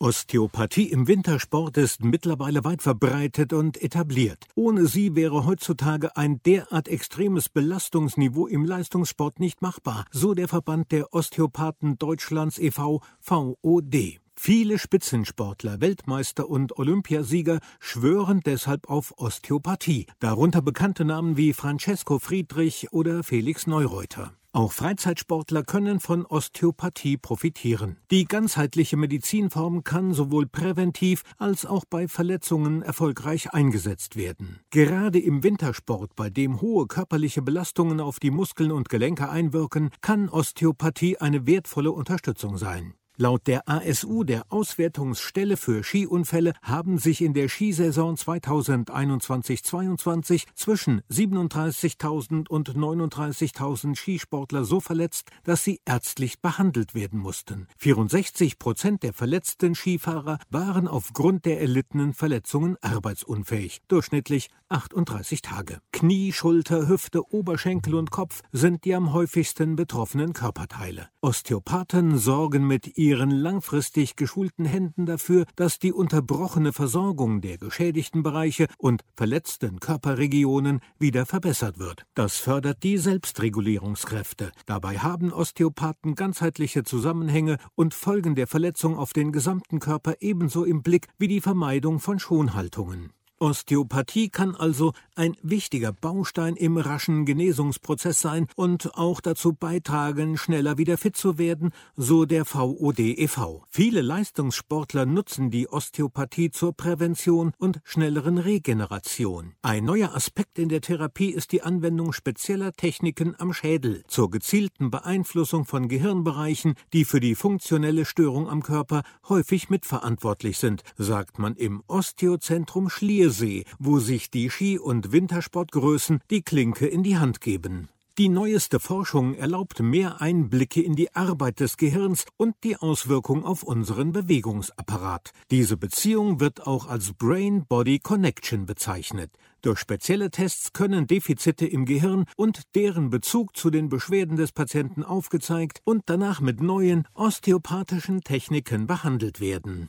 Osteopathie im Wintersport ist mittlerweile weit verbreitet und etabliert. Ohne sie wäre heutzutage ein derart extremes Belastungsniveau im Leistungssport nicht machbar, so der Verband der Osteopathen Deutschlands e.V. VOD. Viele Spitzensportler, Weltmeister und Olympiasieger schwören deshalb auf Osteopathie, darunter bekannte Namen wie Francesco Friedrich oder Felix Neureuter. Auch Freizeitsportler können von Osteopathie profitieren. Die ganzheitliche Medizinform kann sowohl präventiv als auch bei Verletzungen erfolgreich eingesetzt werden. Gerade im Wintersport, bei dem hohe körperliche Belastungen auf die Muskeln und Gelenke einwirken, kann Osteopathie eine wertvolle Unterstützung sein. Laut der ASU, der Auswertungsstelle für Skiunfälle, haben sich in der Skisaison 2021-22 zwischen 37.000 und 39.000 Skisportler so verletzt, dass sie ärztlich behandelt werden mussten. 64 Prozent der verletzten Skifahrer waren aufgrund der erlittenen Verletzungen arbeitsunfähig, durchschnittlich 38 Tage. Knie, Schulter, Hüfte, Oberschenkel und Kopf sind die am häufigsten betroffenen Körperteile. Osteopathen sorgen mit ihren langfristig geschulten Händen dafür, dass die unterbrochene Versorgung der geschädigten Bereiche und verletzten Körperregionen wieder verbessert wird. Das fördert die Selbstregulierungskräfte. Dabei haben Osteopathen ganzheitliche Zusammenhänge und Folgen der Verletzung auf den gesamten Körper ebenso im Blick wie die Vermeidung von Schonhaltungen. Osteopathie kann also ein wichtiger Baustein im raschen Genesungsprozess sein und auch dazu beitragen, schneller wieder fit zu werden, so der VOD e.V. Viele Leistungssportler nutzen die Osteopathie zur Prävention und schnelleren Regeneration. Ein neuer Aspekt in der Therapie ist die Anwendung spezieller Techniken am Schädel zur gezielten Beeinflussung von Gehirnbereichen, die für die funktionelle Störung am Körper häufig mitverantwortlich sind, sagt man im Osteozentrum Schlier Schliersee, wo sich die Ski- und Wintersportgrößen die Klinke in die Hand geben. Die neueste Forschung erlaubt mehr Einblicke in die Arbeit des Gehirns und die Auswirkung auf unseren Bewegungsapparat. Diese Beziehung wird auch als Brain-Body Connection bezeichnet. Durch spezielle Tests können Defizite im Gehirn und deren Bezug zu den Beschwerden des Patienten aufgezeigt und danach mit neuen osteopathischen Techniken behandelt werden.